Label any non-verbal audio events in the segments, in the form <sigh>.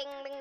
Bing bing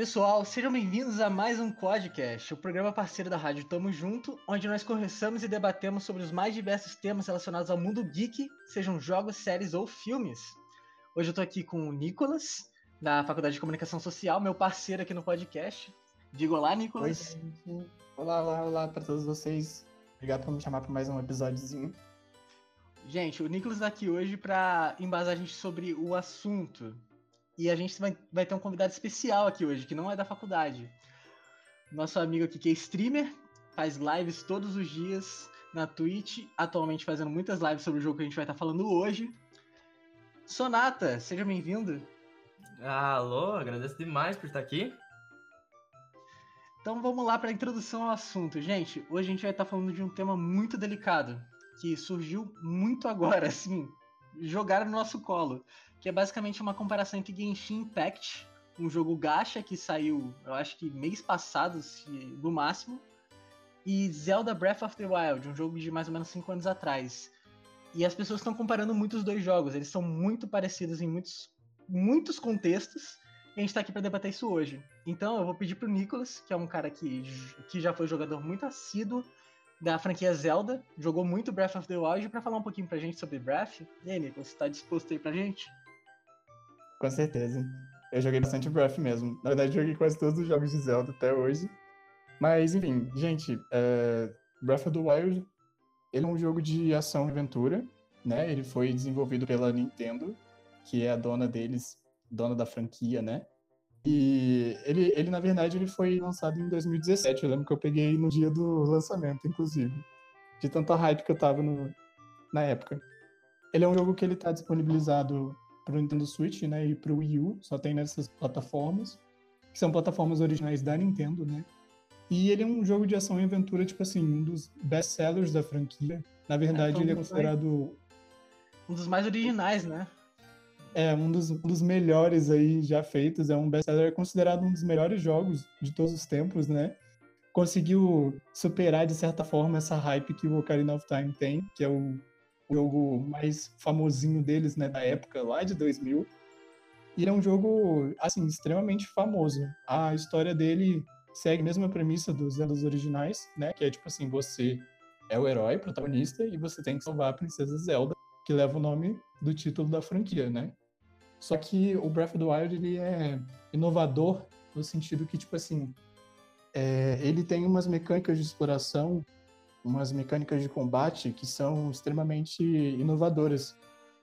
Pessoal, sejam bem-vindos a mais um podcast, o programa parceiro da Rádio Tamo Junto, onde nós conversamos e debatemos sobre os mais diversos temas relacionados ao mundo geek, sejam jogos, séries ou filmes. Hoje eu tô aqui com o Nicolas, da Faculdade de Comunicação Social, meu parceiro aqui no podcast. Diga olá, Nicolas. Oi, olá, olá, olá para todos vocês. Obrigado por me chamar para mais um episódiozinho. Gente, o Nicolas tá aqui hoje para embasar a gente sobre o assunto. E a gente vai, vai ter um convidado especial aqui hoje, que não é da faculdade. Nosso amigo aqui que é streamer, faz lives todos os dias na Twitch, atualmente fazendo muitas lives sobre o jogo que a gente vai estar falando hoje. Sonata, seja bem-vindo. Alô, agradeço demais por estar aqui. Então vamos lá para a introdução ao assunto. Gente, hoje a gente vai estar falando de um tema muito delicado, que surgiu muito agora, <laughs> assim, jogaram no nosso colo, que é basicamente uma comparação entre Genshin Impact, um jogo gacha que saiu, eu acho que mês passado, no máximo, e Zelda Breath of the Wild, um jogo de mais ou menos 5 anos atrás. E as pessoas estão comparando muito os dois jogos, eles são muito parecidos em muitos, muitos contextos, e a gente está aqui para debater isso hoje. Então eu vou pedir pro Nicholas, que é um cara que, que já foi jogador muito assíduo da franquia Zelda, jogou muito Breath of the Wild, para falar um pouquinho pra gente sobre Breath. E aí, Nicholas, você tá disposto aí pra gente? Com certeza. Eu joguei bastante Breath mesmo. Na verdade, joguei quase todos os jogos de Zelda até hoje. Mas, enfim, gente, é... Breath of the Wild ele é um jogo de ação e aventura, né? Ele foi desenvolvido pela Nintendo, que é a dona deles, dona da franquia, né? E ele, ele, na verdade, ele foi lançado em 2017. Eu lembro que eu peguei no dia do lançamento, inclusive. De tanta hype que eu tava no, na época. Ele é um jogo que ele tá disponibilizado pro Nintendo Switch, né? E pro Wii U. Só tem nessas plataformas. Que são plataformas originais da Nintendo, né? E ele é um jogo de ação e aventura, tipo assim, um dos best-sellers da franquia. Na verdade, é, ele é considerado... Um dos mais originais, né? É um dos, um dos melhores aí já feitos. É um best-seller é considerado um dos melhores jogos de todos os tempos, né? Conseguiu superar, de certa forma, essa hype que o Ocarina of Time tem, que é o, o jogo mais famosinho deles, né, da época, lá de 2000. E é um jogo, assim, extremamente famoso. A história dele segue a mesma premissa dos Zeldas originais, né? Que é tipo assim, você é o herói, protagonista, e você tem que salvar a princesa Zelda, que leva o nome do título da franquia, né? Só que o Breath of the Wild ele é inovador no sentido que, tipo assim, é, ele tem umas mecânicas de exploração, umas mecânicas de combate que são extremamente inovadoras.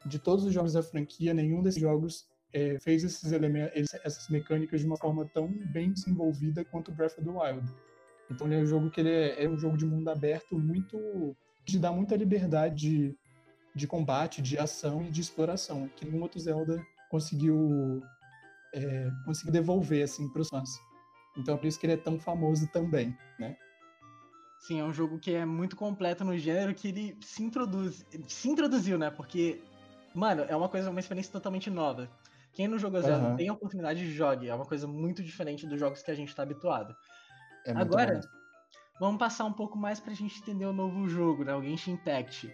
De todos os jogos da franquia, nenhum desses jogos é, fez esses elementos, essas mecânicas de uma forma tão bem desenvolvida quanto Breath of the Wild. Então ele é um jogo que ele é, é um jogo de mundo aberto muito que dá muita liberdade de, de combate, de ação e de exploração, que nenhum outro Zelda conseguiu, é, devolver assim, para os fãs. Então é por isso que ele é tão famoso também, né? Sim, é um jogo que é muito completo no gênero que ele se introduz, se introduziu, né? Porque, mano, é uma coisa, uma experiência totalmente nova. Quem não jogou Zelda uhum. tem a oportunidade de jogue, é uma coisa muito diferente dos jogos que a gente está habituado. É Agora, bom. vamos passar um pouco mais pra gente entender o novo jogo, né? O Genshin Impact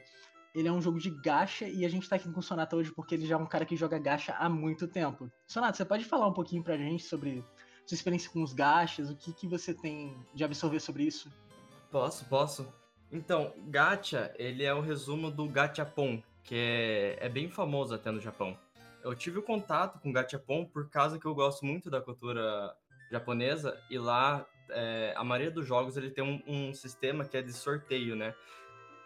ele é um jogo de gacha e a gente tá aqui com o Sonata hoje porque ele já é um cara que joga gacha há muito tempo. Sonata, você pode falar um pouquinho pra gente sobre sua experiência com os gachas, o que, que você tem de absorver sobre isso? Posso, posso. Então, gacha, ele é o resumo do gachapon, que é, é bem famoso até no Japão. Eu tive o contato com gachapon por causa que eu gosto muito da cultura japonesa e lá é, a maioria dos jogos ele tem um, um sistema que é de sorteio, né?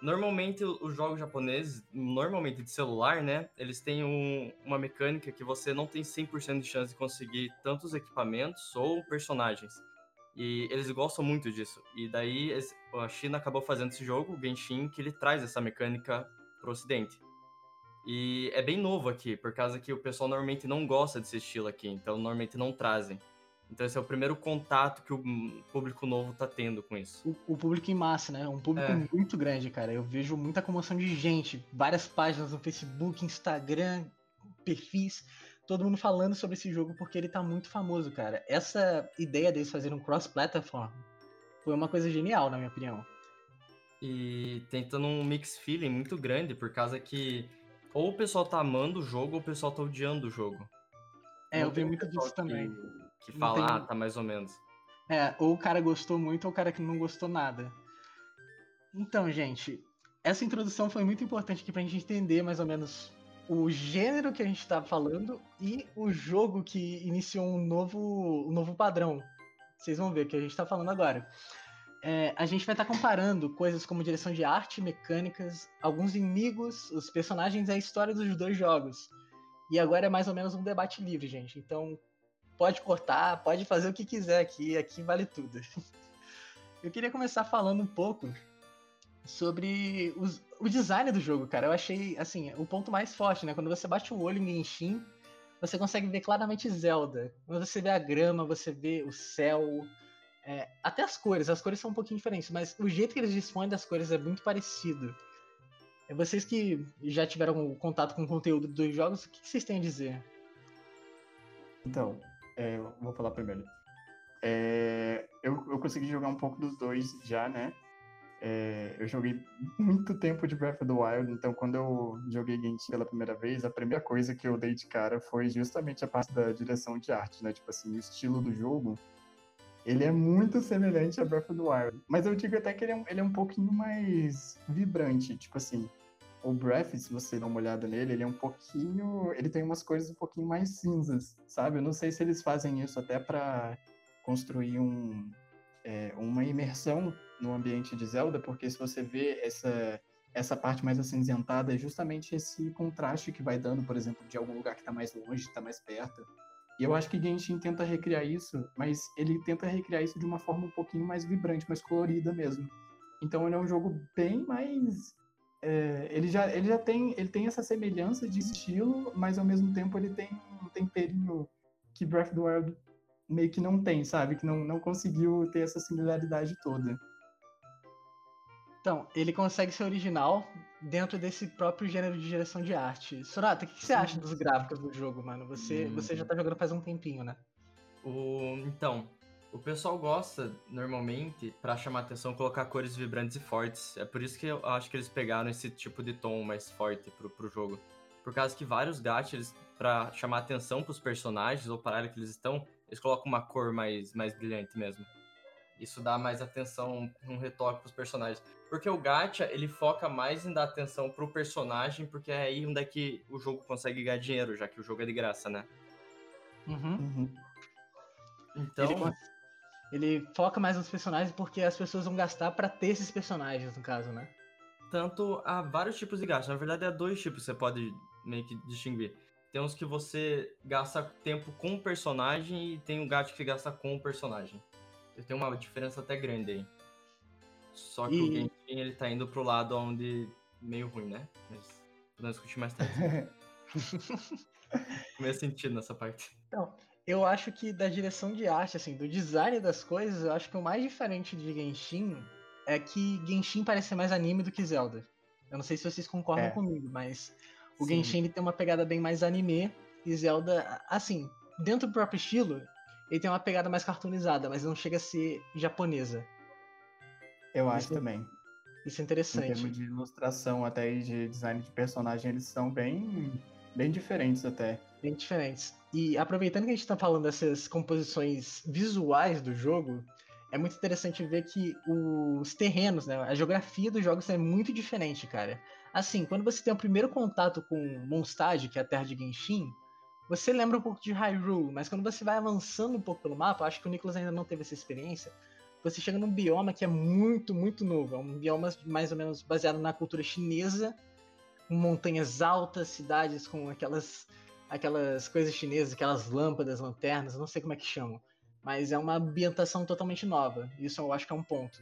Normalmente, os jogos japoneses, normalmente de celular, né? Eles têm um, uma mecânica que você não tem 100% de chance de conseguir tantos equipamentos ou personagens. E eles gostam muito disso. E daí a China acabou fazendo esse jogo, o Genshin, que ele traz essa mecânica pro ocidente. E é bem novo aqui, por causa que o pessoal normalmente não gosta desse estilo aqui, então normalmente não trazem. Então esse é o primeiro contato que o público novo tá tendo com isso. O, o público em massa, né? Um público é. muito grande, cara. Eu vejo muita comoção de gente, várias páginas no Facebook, Instagram, perfis, todo mundo falando sobre esse jogo porque ele tá muito famoso, cara. Essa ideia deles fazerem um cross-platform foi uma coisa genial, na minha opinião. E tentando um mix feeling muito grande, por causa que ou o pessoal tá amando o jogo ou o pessoal tá odiando o jogo. É, eu vi muito disso também. Que fala, tem... ah, tá mais ou menos. É, ou o cara gostou muito ou o cara que não gostou nada. Então, gente, essa introdução foi muito importante aqui pra gente entender mais ou menos o gênero que a gente tá falando e o jogo que iniciou um novo, um novo padrão. Vocês vão ver o que a gente tá falando agora. É, a gente vai estar tá comparando coisas como direção de arte, mecânicas, alguns inimigos, os personagens e a história dos dois jogos. E agora é mais ou menos um debate livre, gente. Então pode cortar, pode fazer o que quiser aqui, aqui vale tudo. <laughs> Eu queria começar falando um pouco sobre os, o design do jogo, cara. Eu achei, assim, o ponto mais forte, né? Quando você bate o olho em Genshin, você consegue ver claramente Zelda. Quando você vê a grama, você vê o céu, é, até as cores, as cores são um pouquinho diferentes, mas o jeito que eles dispõem das cores é muito parecido. É vocês que já tiveram contato com o conteúdo dos jogos, o que, vocês têm a dizer? Então, é, vou falar primeiro. É, eu, eu consegui jogar um pouco dos dois já, né? É, eu joguei muito tempo de Breath of the Wild, então quando eu joguei Genshin pela primeira vez, a primeira coisa que eu dei de cara foi justamente a parte da direção de arte, né? Tipo assim, o estilo do jogo ele é muito semelhante a Breath of the Wild. Mas eu digo até que ele é ele é um pouquinho mais vibrante. Tipo assim, o Breath, se você dá uma olhada nele, ele é um pouquinho. Ele tem umas coisas um pouquinho mais cinzas, sabe? Eu não sei se eles fazem isso até para construir um, é, uma imersão no ambiente de Zelda, porque se você vê essa, essa parte mais acinzentada, é justamente esse contraste que vai dando, por exemplo, de algum lugar que está mais longe, está mais perto. E eu acho que Genshin tenta recriar isso, mas ele tenta recriar isso de uma forma um pouquinho mais vibrante, mais colorida mesmo. Então ele é um jogo bem mais. É, ele, já, ele já tem, ele tem essa semelhança de estilo, mas ao mesmo tempo ele tem um temperinho que Breath of the Wild meio que não tem, sabe? Que não, não conseguiu ter essa similaridade toda. Então, ele consegue ser original dentro desse próprio gênero de direção de arte. Sorata, o que, que você acha dos gráficos do jogo, mano? Você, hum. você já tá jogando faz um tempinho, né? O, então, o pessoal gosta, normalmente, para chamar atenção, colocar cores vibrantes e fortes. É por isso que eu acho que eles pegaram esse tipo de tom mais forte pro, pro jogo. Por causa que vários gatos, para chamar atenção pros personagens ou para a área que eles estão, eles colocam uma cor mais, mais brilhante mesmo. Isso dá mais atenção, um retoque pros personagens. Porque o gacha, ele foca mais em dar atenção pro personagem, porque é aí onde é que o jogo consegue ganhar dinheiro, já que o jogo é de graça, né? Uhum. uhum. Então... Ele, ele, foca mais nos personagens porque as pessoas vão gastar para ter esses personagens, no caso, né? Tanto há vários tipos de gacha. Na verdade, há dois tipos que você pode meio que distinguir. Tem uns que você gasta tempo com o personagem e tem o gacha que gasta com o personagem. Tem uma diferença até grande aí. Só que e... o Genshin, ele tá indo pro lado onde meio ruim, né? Mas podemos discutir mais tarde. <laughs> Meio sentido nessa parte. Então, eu acho que da direção de arte, assim, do design das coisas, eu acho que o mais diferente de Genshin é que Genshin parece mais anime do que Zelda. Eu não sei se vocês concordam é. comigo, mas o Sim. Genshin ele tem uma pegada bem mais anime e Zelda, assim, dentro do próprio estilo, ele tem uma pegada mais cartoonizada, mas não chega a ser japonesa. Eu acho isso, também. Isso é interessante. Em termos de ilustração até e de design de personagem, eles são bem, bem diferentes até. Bem diferentes. E aproveitando que a gente está falando dessas composições visuais do jogo, é muito interessante ver que os terrenos, né, a geografia dos jogos é muito diferente, cara. Assim, quando você tem o primeiro contato com Mondstadt, que é a terra de Genshin, você lembra um pouco de Hyrule, mas quando você vai avançando um pouco pelo mapa, acho que o Nicholas ainda não teve essa experiência, você chega num bioma que é muito, muito novo. É um bioma mais ou menos baseado na cultura chinesa, montanhas altas, cidades com aquelas, aquelas coisas chinesas, aquelas lâmpadas, lanternas, não sei como é que chamam. Mas é uma ambientação totalmente nova. Isso eu acho que é um ponto.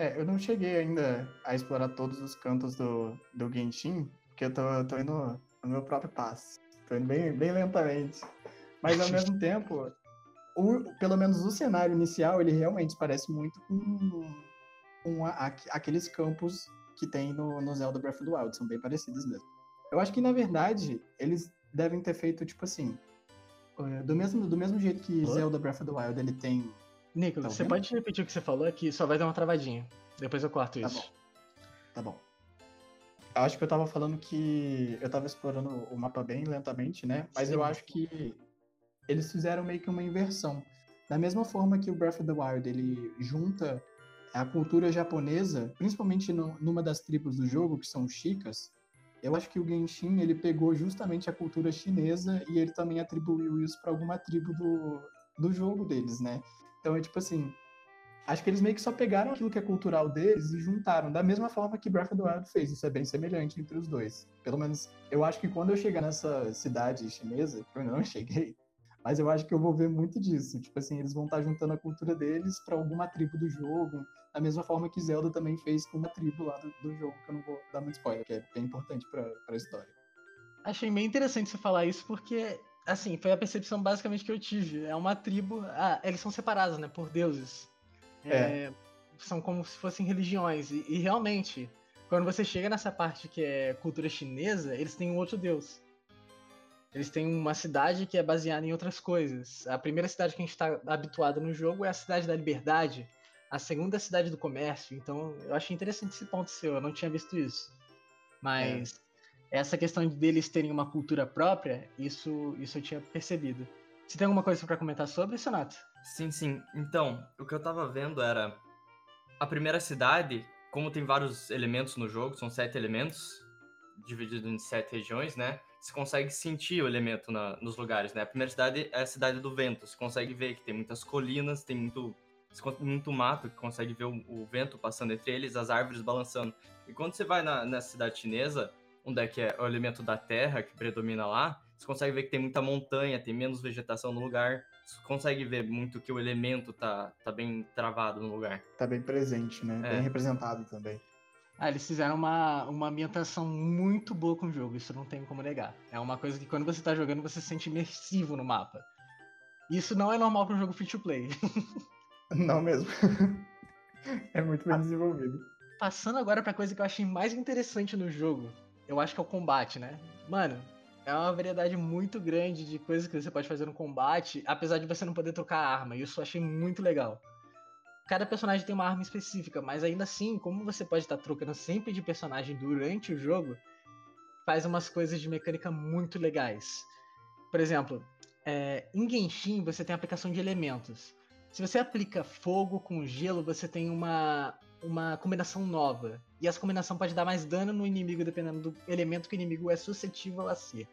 É, eu não cheguei ainda a explorar todos os cantos do, do Genshin, porque eu tô, eu tô indo no meu próprio passo. Tô indo bem, bem lentamente. Mas ao mesmo <laughs> tempo, o, pelo menos o cenário inicial, ele realmente parece muito com, com a, aqueles campos que tem no, no Zelda Breath of the Wild. São bem parecidos mesmo. Eu acho que, na verdade, eles devem ter feito, tipo assim, eh, do mesmo, do mesmo jeito que Zelda Breath of the Wild, ele tem... Nicolas, tá você pode repetir o que você falou aqui? Só vai dar uma travadinha. Depois eu corto tá isso. Bom. Tá bom. Eu acho que eu tava falando que eu tava explorando o mapa bem lentamente, né? Mas Sim. eu acho que eles fizeram meio que uma inversão. Da mesma forma que o Breath of the Wild, ele junta a cultura japonesa, principalmente no, numa das tribos do jogo, que são os Shikas, eu acho que o Genshin ele pegou justamente a cultura chinesa e ele também atribuiu isso para alguma tribo do, do jogo deles, né? Então é tipo assim, acho que eles meio que só pegaram aquilo que é cultural deles e juntaram, da mesma forma que Breath of the Wild fez. Isso é bem semelhante entre os dois. Pelo menos eu acho que quando eu chegar nessa cidade chinesa, eu não <laughs> cheguei, mas eu acho que eu vou ver muito disso. Tipo assim, eles vão estar juntando a cultura deles para alguma tribo do jogo, da mesma forma que Zelda também fez com uma tribo lá do, do jogo, que eu não vou dar muito spoiler, que é bem importante pra, pra história. Achei bem interessante você falar isso, porque, assim, foi a percepção basicamente que eu tive. É uma tribo. Ah, eles são separados, né, por deuses. É. É, são como se fossem religiões. E, e, realmente, quando você chega nessa parte que é cultura chinesa, eles têm um outro deus. Eles têm uma cidade que é baseada em outras coisas. A primeira cidade que a gente está habituado no jogo é a cidade da liberdade, a segunda cidade do comércio. Então, eu achei interessante esse ponto seu, eu não tinha visto isso. Mas é. Essa questão de deles terem uma cultura própria, isso, isso eu tinha percebido. Você tem alguma coisa para comentar sobre, Sonato? Sim, sim. Então, o que eu tava vendo era a primeira cidade, como tem vários elementos no jogo, são sete elementos, divididos em sete regiões, né? Você consegue sentir o elemento na, nos lugares, né? A primeira cidade é a cidade do vento. Você consegue ver que tem muitas colinas, tem muito muito mato, que consegue ver o, o, vento passando entre eles, as árvores balançando. E quando você vai na cidade chinesa, onde é que é o elemento da terra que predomina lá, você consegue ver que tem muita montanha, tem menos vegetação no lugar. Você consegue ver muito que o elemento tá, tá bem travado no lugar. Tá bem presente, né? É. Bem representado também. Ah, eles fizeram uma, uma ambientação muito boa com o jogo, isso não tem como negar. É uma coisa que quando você tá jogando, você se sente imersivo no mapa. Isso não é normal para um jogo free to play. <laughs> Não mesmo. <laughs> é muito bem desenvolvido. Passando agora pra coisa que eu achei mais interessante no jogo, eu acho que é o combate, né? Mano, é uma variedade muito grande de coisas que você pode fazer no combate, apesar de você não poder trocar arma. E isso eu achei muito legal. Cada personagem tem uma arma específica, mas ainda assim, como você pode estar trocando sempre de personagem durante o jogo, faz umas coisas de mecânica muito legais. Por exemplo, é, em Genshin você tem aplicação de elementos. Se você aplica fogo com gelo, você tem uma, uma combinação nova. E essa combinação pode dar mais dano no inimigo, dependendo do elemento que o inimigo é suscetível a ser.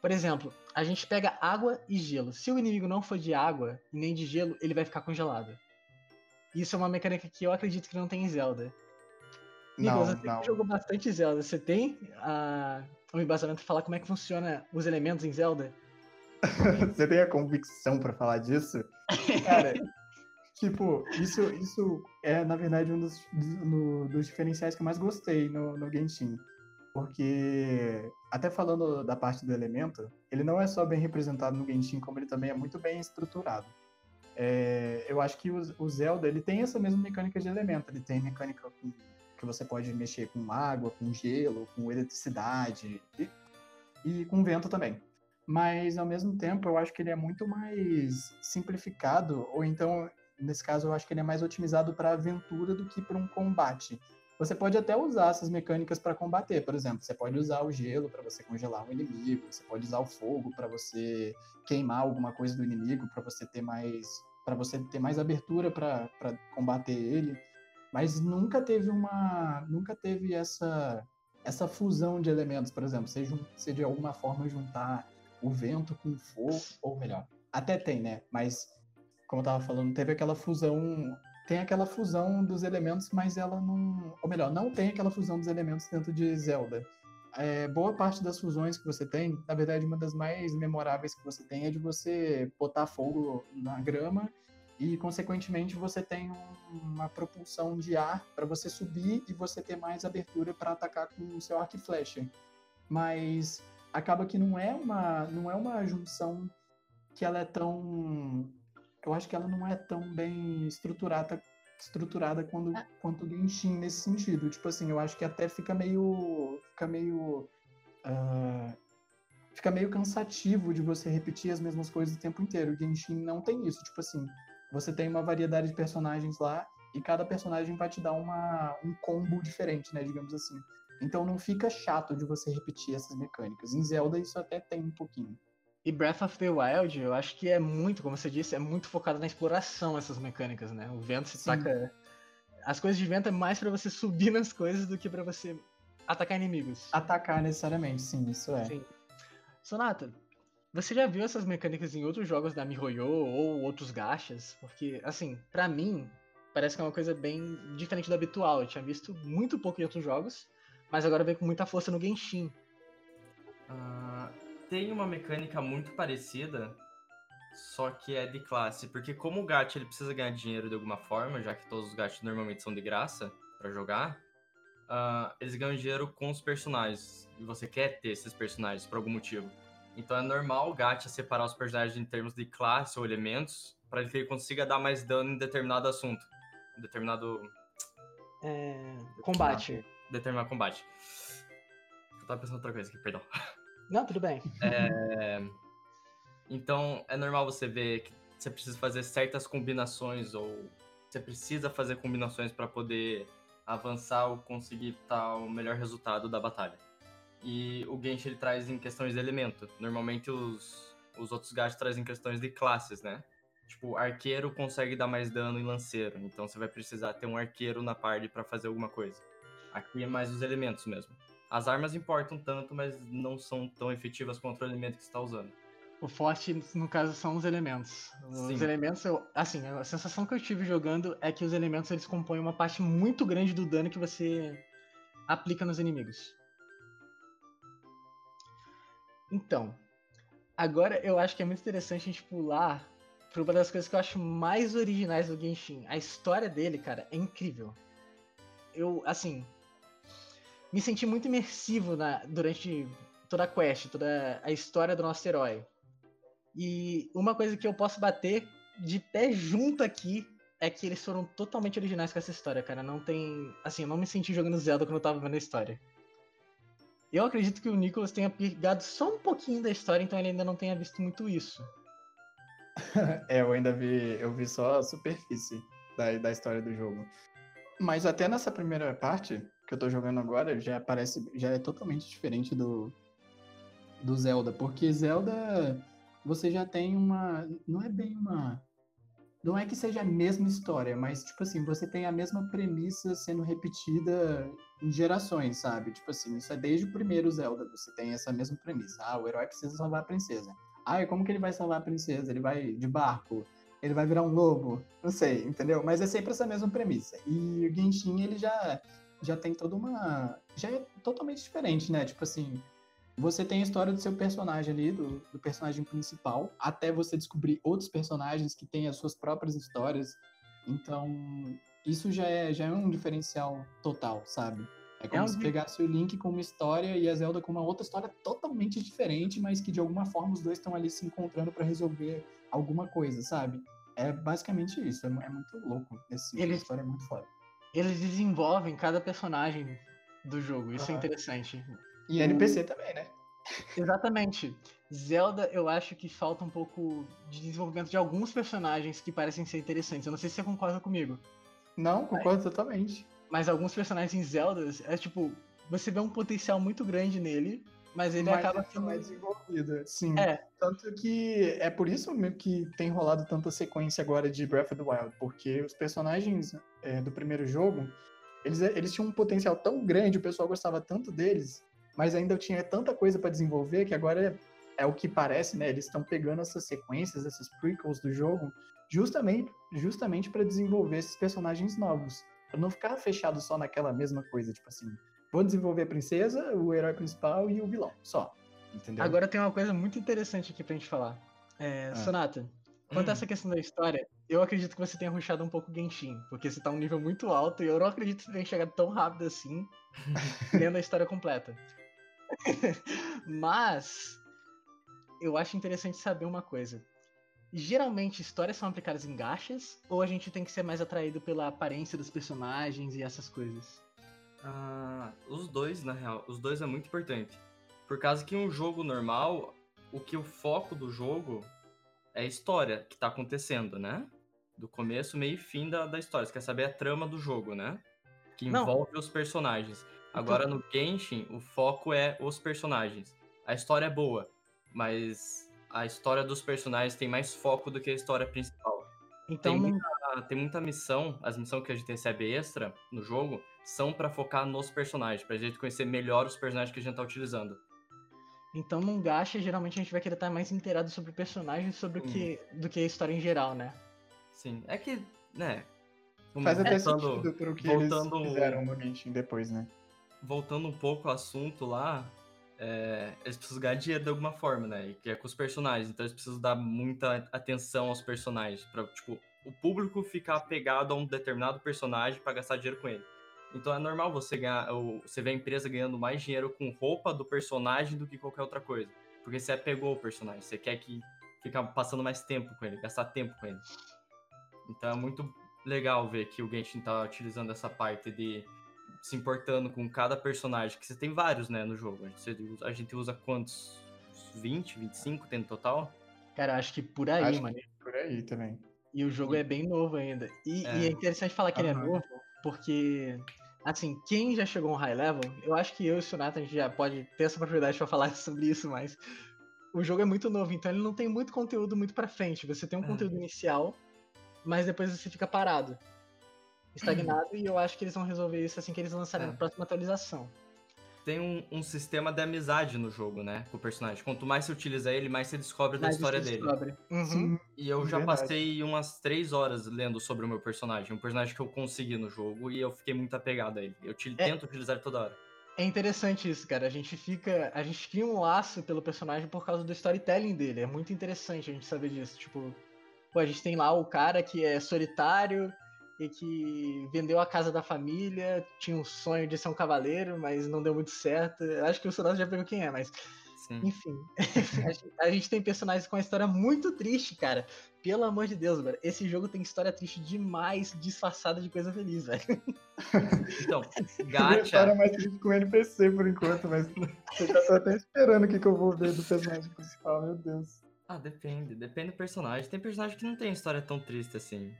Por exemplo, a gente pega água e gelo. Se o inimigo não for de água e nem de gelo, ele vai ficar congelado. Isso é uma mecânica que eu acredito que não tem em Zelda. Nicolas, você não. jogou bastante Zelda. Você tem a, um embasamento para falar como é que funciona os elementos em Zelda? <laughs> Você tem a convicção para falar disso? <laughs> Cara, tipo, isso, isso é, na verdade, um dos, no, dos diferenciais que eu mais gostei no, no Genshin. Porque, até falando da parte do elemento, ele não é só bem representado no Genshin, como ele também é muito bem estruturado. É, eu acho que o, o, Zelda, ele tem essa mesma mecânica de elemento. Ele tem mecânica com, que você pode mexer com água, com gelo, com eletricidade e, e com vento também mas ao mesmo tempo eu acho que ele é muito mais simplificado, ou então, nesse caso, eu acho que ele é mais otimizado para aventura do que para um combate. Você pode até usar essas mecânicas para combater, por exemplo, você pode usar o gelo para você congelar um inimigo, você pode usar o fogo para você queimar alguma coisa do inimigo, para você ter mais para você ter mais abertura para combater ele, mas nunca teve uma nunca teve essa essa fusão de elementos, por exemplo, você, você de alguma forma juntar o vento com fogo, ou melhor, até tem, né? Mas, como eu tava falando, teve aquela fusão. Tem aquela fusão dos elementos, mas ela não. Ou melhor, não tem aquela fusão dos elementos dentro de Zelda. É, boa parte das fusões que você tem, na verdade, uma das mais memoráveis que você tem é de você botar fogo na grama e consequentemente você tem um, uma propulsão de ar para você subir e você ter mais abertura para atacar com o seu arco e flecha. Mas acaba que não é uma não é uma junção que ela é tão eu acho que ela não é tão bem estruturada estruturada quando, é. quanto o Genshin nesse sentido. Tipo assim, eu acho que até fica meio fica meio uh, fica meio cansativo de você repetir as mesmas coisas o tempo inteiro. O Genshin não tem isso, tipo assim, você tem uma variedade de personagens lá e cada personagem vai te dar uma, um combo diferente, né, digamos assim. Então não fica chato de você repetir essas mecânicas. Em Zelda isso até tem um pouquinho. E Breath of the Wild, eu acho que é muito, como você disse, é muito focado na exploração essas mecânicas, né? O vento se taca. As coisas de vento é mais para você <laughs> subir nas coisas do que para você atacar inimigos. Atacar necessariamente, sim, isso é. Sim. Sonata, você já viu essas mecânicas em outros jogos da MiHoYo ou outros gachas? Porque, assim, para mim, parece que é uma coisa bem diferente do habitual. Eu tinha visto muito pouco em outros jogos, mas agora vem com muita força no Genshin. Uh, tem uma mecânica muito parecida, só que é de classe. Porque como o gacha ele precisa ganhar dinheiro de alguma forma, já que todos os gachas normalmente são de graça para jogar, uh, eles ganham dinheiro com os personagens. E você quer ter esses personagens por algum motivo. Então é normal o Gacha separar os personagens em termos de classe ou elementos para que ele consiga dar mais dano em determinado assunto. Em determinado. É... Combate. Determinado combate. Eu tava pensando outra coisa aqui, perdão. <laughs> Não, tudo bem. É... Então é normal você ver que você precisa fazer certas combinações ou você precisa fazer combinações para poder avançar ou conseguir tal o melhor resultado da batalha. E o Genshin ele traz em questões de elemento. Normalmente os, os outros gachos trazem questões de classes, né? Tipo, arqueiro consegue dar mais dano em lanceiro, então você vai precisar ter um arqueiro na party para fazer alguma coisa. Aqui é mais os elementos mesmo. As armas importam tanto, mas não são tão efetivas contra o elemento que você está usando. O forte, no caso, são os elementos. Os Sim. elementos, eu, assim, a sensação que eu tive jogando é que os elementos eles compõem uma parte muito grande do dano que você aplica nos inimigos. Então, agora eu acho que é muito interessante a gente pular para uma das coisas que eu acho mais originais do Genshin. A história dele, cara, é incrível. Eu, assim, me senti muito imersivo na, durante toda a quest, toda a história do nosso herói. E uma coisa que eu posso bater de pé junto aqui é que eles foram totalmente originais com essa história, cara. Não tem. Assim, eu não me senti jogando Zelda quando eu tava vendo a história. Eu acredito que o Nicholas tenha pegado só um pouquinho da história, então ele ainda não tenha visto muito isso. <laughs> é, eu ainda vi, eu vi só a superfície da, da história do jogo. Mas até nessa primeira parte que eu tô jogando agora, já parece, já é totalmente diferente do, do Zelda, porque Zelda você já tem uma, não é bem uma não é que seja a mesma história, mas, tipo assim, você tem a mesma premissa sendo repetida em gerações, sabe? Tipo assim, isso é desde o primeiro Zelda, você tem essa mesma premissa. Ah, o herói precisa salvar a princesa. Ah, e como que ele vai salvar a princesa? Ele vai de barco? Ele vai virar um lobo? Não sei, entendeu? Mas é sempre essa mesma premissa. E o Genshin, ele já, já tem toda uma... Já é totalmente diferente, né? Tipo assim, você tem a história do seu personagem ali, do, do, personagem principal, até você descobrir outros personagens que têm as suas próprias histórias. Então, isso já é, já é um diferencial total, sabe? É como é um... se pegasse o Link com uma história e a Zelda com uma outra história totalmente diferente, mas que de alguma forma os dois estão ali se encontrando para resolver alguma coisa, sabe? É basicamente isso, é, é muito louco. Esse, Eles... história é muito foda. Eles desenvolvem cada personagem do jogo, isso é interessante. E NPC também, né? Exatamente. Zelda, eu acho que falta um pouco de desenvolvimento de alguns personagens que parecem ser interessantes. Eu não sei se você concorda comigo. Não, concordo mas, totalmente. Mas alguns personagens em Zelda, é tipo, você vê um potencial muito grande nele, mas ele mas acaba sendo mais desenvolvido. Sim. É. Tanto que é por isso que tem rolado tanta sequência agora de Breath of the Wild, porque os personagens é, do primeiro jogo, eles, eles tinham um potencial tão grande, o pessoal gostava tanto deles, mas ainda tinha tanta coisa para desenvolver que agora é, é, o que parece, né? Eles estão pegando essas sequências, essas prequels do jogo, justamente justamente para desenvolver esses personagens novos, para não ficar fechado só naquela mesma coisa, tipo assim, vou desenvolver a princesa, o herói principal e o vilão, só. Entendeu? Agora tem uma coisa muito interessante aqui pra gente falar. É, ah. Sonata, Quanto a Hum. essa questão da história, eu acredito que você tenha rushado um pouco o Genshin, porque você tá um nível muito alto e eu não acredito que você tenha chegado tão rápido assim, <laughs> lendo a história completa. <laughs> Mas eu acho interessante saber uma coisa. Geralmente histórias são aplicadas em gachas ou a gente tem que ser mais atraído pela aparência dos personagens e essas coisas? Ah, os dois, na real, os dois é muito importante. Por causa que um jogo normal, o que o foco do jogo é a história que tá acontecendo, né? Do começo, meio e fim da, da história. Você quer saber a trama do jogo, né? Que Não. envolve os personagens. Agora no Genshin, o foco é os personagens. A história é boa, mas a história dos personagens tem mais foco do que a história principal. Então Tem não, Ah, tem muita missão, as missões que a gente recebe extra no jogo são pra focar nos personagens, pra gente conhecer melhor os personagens que a gente tá utilizando. então num gacha, geralmente a gente vai querer estar mais inteirado sobre o personagem sobre o Hum. que, do que a história em geral, né? Sim, é que, né, Faz até voltando, sentido pro que voltando- eles fizeram no Genshin depois, né? voltando um pouco ao assunto lá, é, eles precisam ganhar dinheiro de alguma forma, né, e que é com os personagens, então eles precisam dar muita atenção aos personagens, pra, tipo, o público ficar apegado a um determinado personagem pra gastar dinheiro com ele. Então é normal você ganhar, você vê a empresa ganhando mais dinheiro com roupa do personagem do que qualquer outra coisa. Porque você apegou o personagem, você quer que ficar passando mais tempo com ele, gastar tempo com ele. Então é muito legal ver que o Genshin tá utilizando essa parte de se importando com cada personagem, que você tem vários, né, no jogo. A gente, usa- a gente usa quantos? Uns 20, 25 tem no total? Cara, acho que por aí, Acho mano. que por aí também. E o jogo é bem novo ainda. E É. e é interessante falar que ele é novo, porque, assim, quem já chegou a um high level, eu acho que eu e o Sonata a gente já pode ter essa propriedade pra falar <laughs> sobre isso, mas o jogo é muito novo, então ele não tem muito conteúdo muito pra frente. Você tem um É. conteúdo inicial, mas depois você fica parado, estagnado, e eu acho que eles vão resolver isso assim que eles lançarem É. na próxima atualização. Tem um, um sistema de amizade no jogo, né, com o personagem. Quanto mais você utiliza ele, mais você descobre da Mas história dele. descobre. Uhum. Sim, E eu já Verdade. passei umas três horas lendo sobre o meu personagem, um personagem que eu consegui no jogo, e eu fiquei muito apegado a ele. Eu te- É. tento utilizar ele toda hora. É interessante isso, cara. A gente fica. A gente cria um laço pelo personagem por causa do storytelling dele. É muito interessante a gente saber disso. Tipo, pô, a gente tem lá o cara que é solitário e que vendeu a casa da família, tinha um sonho de ser um cavaleiro, mas não deu muito certo. Eu Acho que o Sonoso já pegou quem é, mas. Sim. Enfim. <laughs> a, gente, a gente tem personagens com uma história muito triste, cara. Pelo amor de Deus, velho. Esse jogo tem história triste demais, disfarçada de coisa feliz, velho. Então, <laughs> Eu gacha. mais triste com o NPC por enquanto, mas <laughs> eu já tô até esperando o que, que eu vou ver do personagem principal, meu Deus. Ah, depende. Depende do personagem. Tem personagem que não tem história tão triste assim.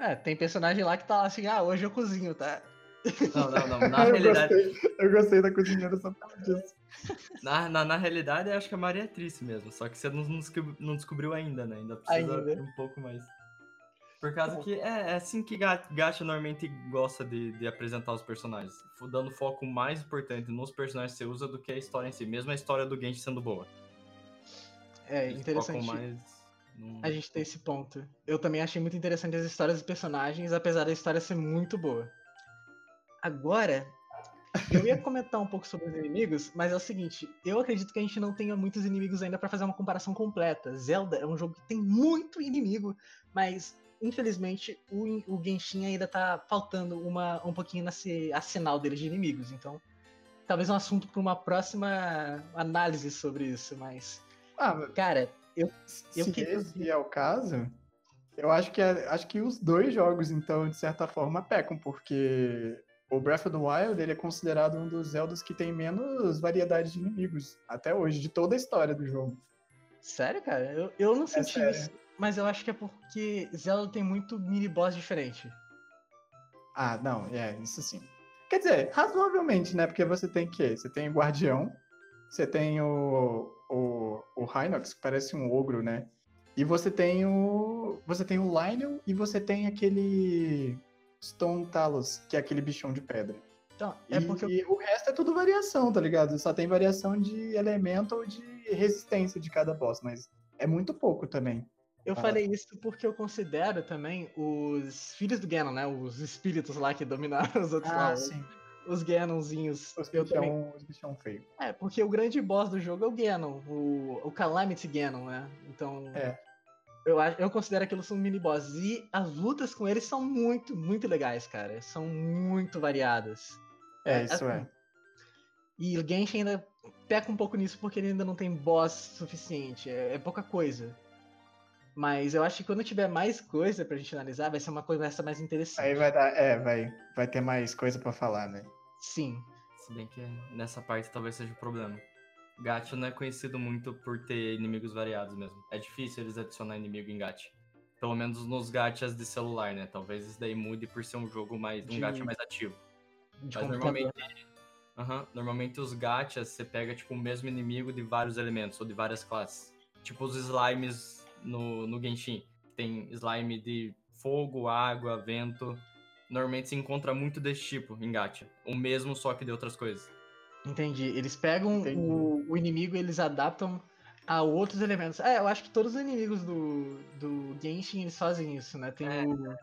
É, tem personagem lá que tá lá assim, ah, hoje eu cozinho, tá? Não, não, não. Na <laughs> eu, realidade, gostei, eu gostei da cozinheira só por causa disso. na, na, na realidade, eu acho que a Maria é triste mesmo. Só que você não, não descob- não descobriu ainda, né? Ainda precisa Ainda. um pouco mais. Por causa que é, é assim que Ga- Gacha normalmente gosta de, de apresentar os personagens. Dando foco mais importante nos personagens que você usa do que a história em si. Mesmo a história do Genshin sendo boa. É, Eles interessante. focam mais a gente ter esse ponto. Eu também achei muito interessante as histórias dos personagens, apesar da história ser muito boa. Agora, eu ia comentar um pouco sobre os inimigos, mas é o seguinte, eu acredito que a gente não tenha muitos inimigos ainda pra fazer uma comparação completa. Zelda é um jogo que tem muito inimigo, mas infelizmente o, o Genshin ainda tá faltando uma, um pouquinho nesse arsenal deles de inimigos, então talvez um assunto para uma próxima análise sobre isso, mas Ah, cara, eu se queria esse é o caso, eu acho que, é- acho que os dois jogos, então, de certa forma, pecam, porque o Breath of the Wild ele é considerado um dos Zeldas que tem menos variedade de inimigos, até hoje, de toda a história do jogo. Sério, cara? Eu, eu não senti sério. isso. Mas eu acho que é porque Zelda tem muito mini boss diferente. Ah, não, é, isso sim. Quer dizer, razoavelmente, né? Porque você tem o quê? Você tem o Guardião, você tem o, o, o Hinox, que parece um ogro, né? E você tem o. Você tem o Lionel e você tem aquele Stone Talos, que é aquele bichão de pedra. Então, é e porque eu, o resto é tudo variação, tá ligado? Só tem variação de elemento ou de resistência de cada boss, mas é muito pouco também. eu Ah. falei isso porque eu considero também os filhos do Ganon, né? Os espíritos lá que dominaram os outros lá. Os Ganonzinhos. Os eu também. bichão, os bichão feio. É, porque o grande boss do jogo é o Ganon, o, o Calamity Ganon, né? Então. É. eu, eu considero aquilo um mini boss. E as lutas com eles são muito, muito legais, cara. São muito variadas. É, isso assim, é. E o Genshin ainda peca um pouco nisso porque ele ainda não tem boss suficiente. É, é pouca coisa. Mas eu acho que quando tiver mais coisa pra gente analisar, vai ser uma conversa mais interessante. Aí vai dar, é, vai, vai ter mais coisa pra falar, né? Sim. Se bem que nessa parte talvez seja o problema. Gacha não é conhecido muito por ter inimigos variados mesmo. É difícil eles adicionar inimigo em gacha. Pelo menos nos gachas de celular, né? Talvez isso daí mude por ser um jogo mais. um De- gacha mais ativo. De Mas normalmente. Aham, normalmente os gachas você pega tipo o mesmo inimigo de vários elementos ou de várias classes. Tipo os slimes no, no Genshin. Tem slime de fogo, água, vento. Normalmente se encontra muito desse tipo em gacha. O mesmo, só que de outras coisas. Entendi. Eles pegam Entendi. o, o inimigo e eles adaptam a outros elementos. É, eu acho que todos os inimigos do, do Genshin eles fazem isso, né? Tem É. o-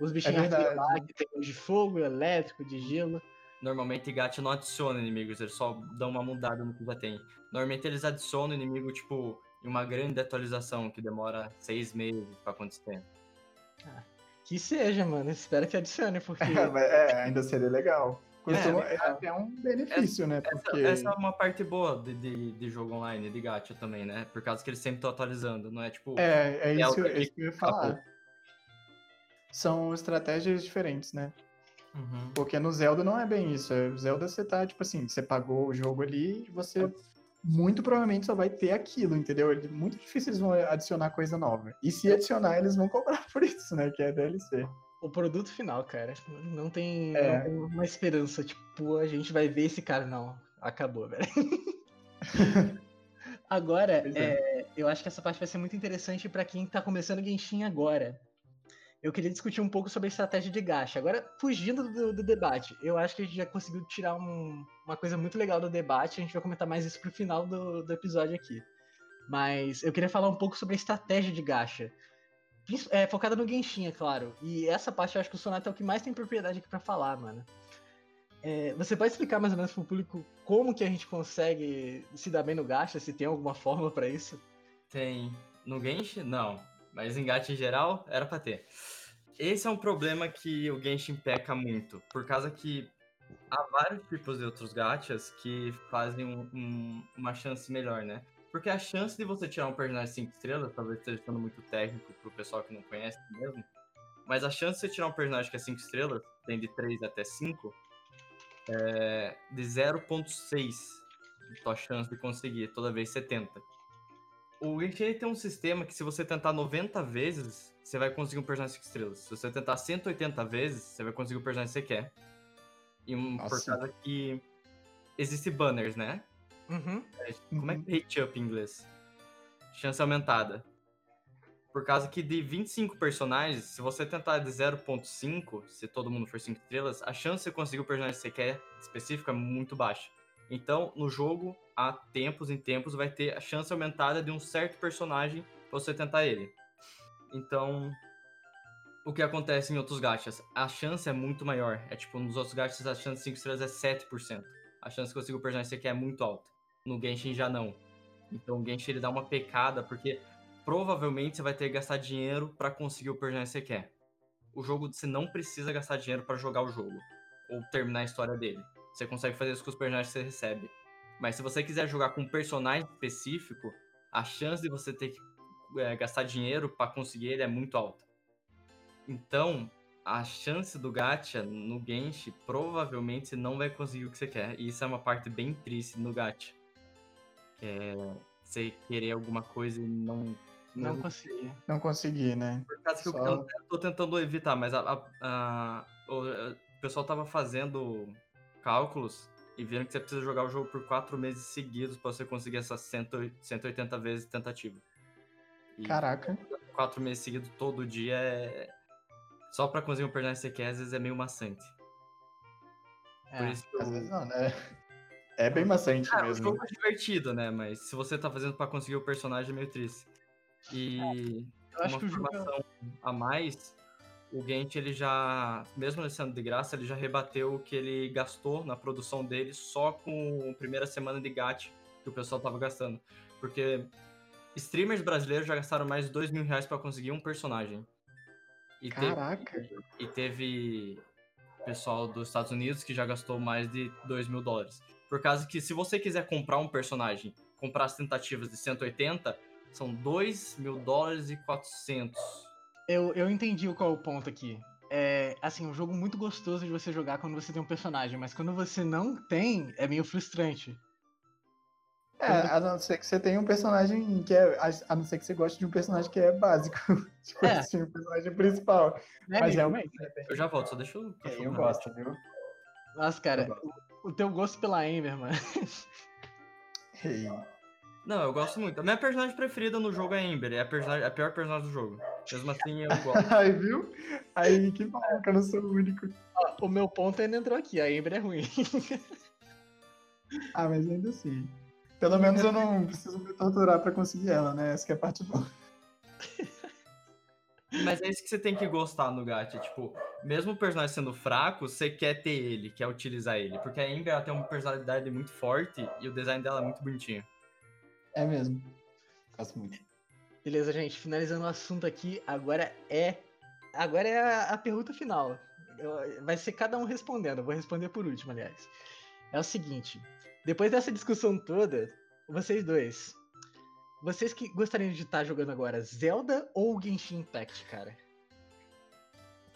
os bichinhos É verdade. arqueiros lá, que tem o de fogo, elétrico, de gelo. Normalmente gacha não adiciona inimigos, eles só dão uma mudada no que já tem. Normalmente eles adicionam inimigo, tipo, em uma grande atualização que demora seis meses pra acontecer. Que seja, mano. Espero que adicione, porque. <laughs> É, ainda seria legal. Costuma, É, é, até um benefício, né? Essa, Porque essa é uma parte boa de, de, de jogo online, de gacha também, né? Por causa que eles sempre estão atualizando, não é tipo. é, é isso, Zelda é isso que eu ia falar. São estratégias diferentes, né? Uhum. Porque no Zelda não é bem isso. É, Zelda você tá, tipo assim, você pagou o jogo ali e você muito provavelmente só vai ter aquilo, entendeu? É muito difícil eles vão adicionar coisa nova. E se adicionar, eles vão cobrar <laughs> por isso, né? Que é DLC. o produto final, cara. Não tem, É. não tem uma esperança. Tipo, a gente vai ver esse cara. Não, acabou, velho. <laughs> Agora, Pois é, eu acho que essa parte vai ser muito interessante pra quem tá começando o Genshin agora. Eu queria discutir um pouco sobre a estratégia de gacha. Agora, fugindo do, do debate, eu acho que a gente já conseguiu tirar um- uma coisa muito legal do debate. A gente vai comentar mais isso pro final do, do episódio aqui. Mas eu queria falar um pouco sobre a estratégia de gacha. É, focada no Genshin, é claro. E essa parte eu acho que o Sonato é o que mais tem propriedade aqui pra falar, mano. É, você pode explicar mais ou menos pro público como que a gente consegue se dar bem no gacha, se tem alguma forma pra isso? Tem. No Genshin? Não. Mas gacha em geral, era pra ter. Esse é um problema que o Genshin peca muito. Por causa que há vários tipos de outros gachas que fazem um- um- uma chance melhor, né? Porque a chance de você tirar um personagem 5 estrelas, talvez esteja sendo muito técnico pro pessoal que não conhece mesmo. Mas a chance de você tirar um personagem que é 5 estrelas, tem de 3 até 5, é de 0.6 tua chance de conseguir, toda vez 70. O Genshin ele tem um sistema que se você tentar 90 vezes, você vai conseguir um personagem 5 estrelas. Se você tentar 180 vezes, você vai conseguir o personagem que você quer. E um, por Nossa. causa que existe banners, né? Uhum. Como é que é hit up em inglês? Chance aumentada. Por causa que de 25 personagens, se você tentar de 0.5, se todo mundo for 5 estrelas, a chance de conseguir o personagem que você quer específico é muito baixa. Então, no jogo, há tempos em tempos, vai ter a chance aumentada de um certo personagem pra você tentar ele. Então, o que acontece em outros gachas? A chance é muito maior. É tipo, nos outros gachas a chance de 5 estrelas é 7%. A chance de conseguir o personagem que você quer é muito alta. No Genshin já não. Então o Genshin ele dá uma pecada, porque provavelmente você vai ter que gastar dinheiro pra conseguir o personagem que você quer. O jogo você não precisa gastar dinheiro pra jogar o jogo ou terminar a história dele. Você consegue fazer isso com os personagens que você recebe. Mas se você quiser jogar com um personagem específico, a chance de você ter que é, gastar dinheiro pra conseguir ele é muito alta. Então, a chance do gacha no Genshin provavelmente você não vai conseguir o que você quer. E isso é uma parte bem triste no gacha. Que é você querer alguma coisa e não. Não não consegui. Não consegui, né? por causa que eu- Só- eu, tô tentando evitar, mas a, a- a- o, a- o pessoal tava fazendo cálculos e viram que você precisa jogar o jogo por quatro meses seguidos pra você conseguir essas 100 180 vezes tentativa. E Caraca. quatro meses seguidos todo dia é. Só pra conseguir um personagem que você quer, às vezes é meio maçante. Por É. isso que Às eu- vezes não, né? É bem maçante Ah, o mesmo. jogo é divertido, né? Mas se você tá fazendo pra conseguir o personagem, é meio triste. E Eu acho uma que o jogo é- informação a mais, o Genshin, ele já, mesmo ele sendo de graça, ele já rebateu o que ele gastou na produção dele só com a primeira semana de gacha que o pessoal tava gastando. Porque streamers brasileiros já gastaram mais de 2 mil reais pra conseguir um personagem. E teve, Caraca. e teve pessoal dos Estados Unidos que já gastou mais de 2 mil dólares. Por causa que se você quiser comprar um personagem, comprar as tentativas de 180, são 2 mil dólares e 400. Eu, eu entendi qual é o ponto aqui. É, assim, um jogo muito gostoso de você jogar quando você tem um personagem, mas quando você não tem, é meio frustrante. É, a não ser que você tenha um personagem que é. A não ser que você goste de um personagem que é básico. <laughs> tipo É. assim, um personagem principal. Né, Mas realmente, né, Eu já volto, só deixa eu. é, eu gosto, viu? Nossa, cara, o, o teu gosto pela Ember, mano. Ei. Não, eu gosto muito. A minha personagem preferida no jogo é Ember, é a, personagem, a pior personagem do jogo. Mesmo assim, eu gosto. <laughs> Aí, viu? Aí, que eu não sou o único. O meu ponto ainda entrou aqui, a Ember é ruim. Ah, mas ainda assim. Pelo menos eu não preciso me torturar pra conseguir ela, né? Essa que é a parte boa. Mas é isso que você tem que gostar no Gacha. Tipo, mesmo o personagem sendo fraco, você quer ter ele, quer utilizar ele. Porque a Ember ela tem uma personalidade muito forte e o design dela é muito bonitinho. É mesmo. Gosto muito. Beleza, gente, finalizando o assunto aqui, agora é. Agora é a, a pergunta final. Eu- vai ser cada um respondendo, eu vou responder por último, aliás. É o seguinte: depois dessa discussão toda, vocês dois. Vocês que gostariam de estar jogando agora, Zelda ou Genshin Impact, cara?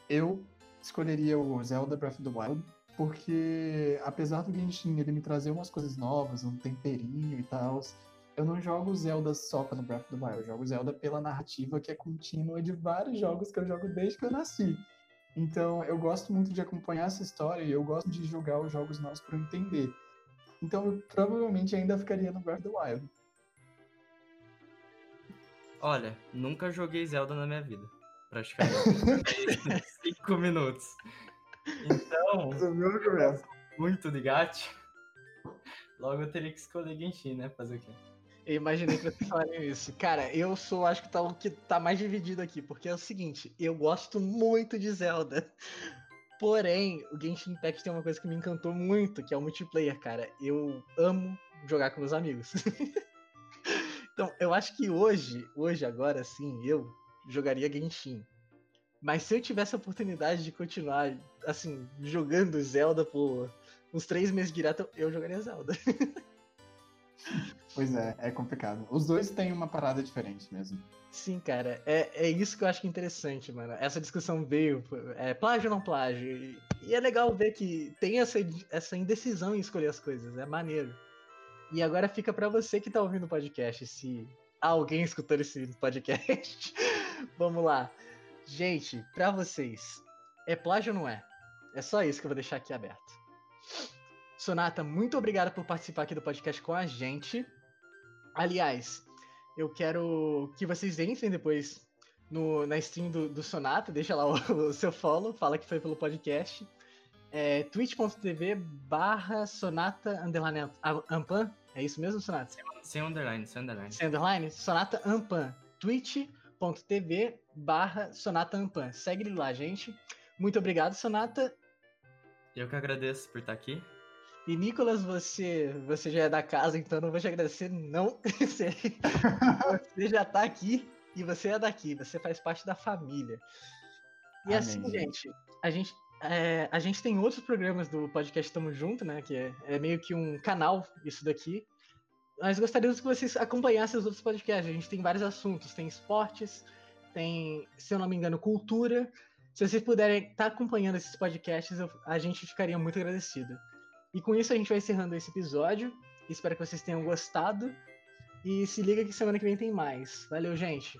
Eu escolheria o Zelda Breath of the Wild, porque apesar do Genshin ele me trazer umas coisas novas, um temperinho e tal, eu não jogo Zelda só pelo Breath of the Wild, eu jogo Zelda pela narrativa que é contínua de vários jogos que eu jogo desde que eu nasci. Então eu gosto muito de acompanhar essa história e eu gosto de jogar os jogos novos para entender. Então eu provavelmente ainda ficaria no Breath of the Wild. Olha, nunca joguei Zelda na minha vida. Praticamente. <laughs> Cinco minutos. Então, conversa. muito de gacha. Logo eu teria que escolher Genshin, né? Fazer o quê? Eu imaginei que vocês falariam isso. Cara, eu sou, acho que tá o que tá mais dividido aqui, porque é o seguinte, eu gosto muito de Zelda. Porém, o Genshin Impact tem uma coisa que me encantou muito, que é o multiplayer, cara. Eu amo jogar com meus amigos. <laughs> então, eu acho que hoje, hoje, agora sim, eu jogaria Genshin. Mas se eu tivesse a oportunidade de continuar, assim, jogando Zelda por uns três meses direto, eu jogaria Zelda. <laughs> Pois é, é complicado. Os dois têm uma parada diferente mesmo. Sim, cara, é, é isso que eu acho é interessante, mano. Essa discussão veio, é plágio ou não plágio? E, e é legal ver que tem essa, essa indecisão em escolher as coisas, é maneiro. E agora fica pra você que tá ouvindo o podcast, se alguém escutando esse podcast. <laughs> Vamos lá. Gente, pra vocês, é plágio ou não é? É só isso que eu vou deixar aqui aberto. Sonata, muito obrigado por participar aqui do podcast com a gente. Aliás, eu quero que vocês entrem depois no, na stream do, do Sonata, deixa lá o, <laughs> o seu follow, fala que foi pelo podcast. É twitch.tv barra sonata underline am- ampan. É isso mesmo, Sonata? Sem underline, sem underline. Sem underline? Sonata ampan. twitch.tv barra sonata ampan. Segue lá, gente. Muito obrigado, Sonata. Eu que agradeço por estar aqui. E Nicolas, você, você já é da casa, então não vou te agradecer, não. <laughs> Você, você já tá aqui e você é daqui, você faz parte da família. E Amém, assim, gente. a gente, é, a gente tem outros programas do podcast Tamo Junto, né? Que é, é meio que um canal isso daqui. Nós gostaríamos que vocês acompanhassem os outros podcasts. A gente tem vários assuntos, tem esportes, tem, se eu não me engano, cultura. Se vocês puderem estar acompanhando esses podcasts, eu- a gente ficaria muito agradecido. E com isso a gente vai encerrando esse episódio. Espero que vocês tenham gostado. E se liga que semana que vem tem mais. Valeu, gente!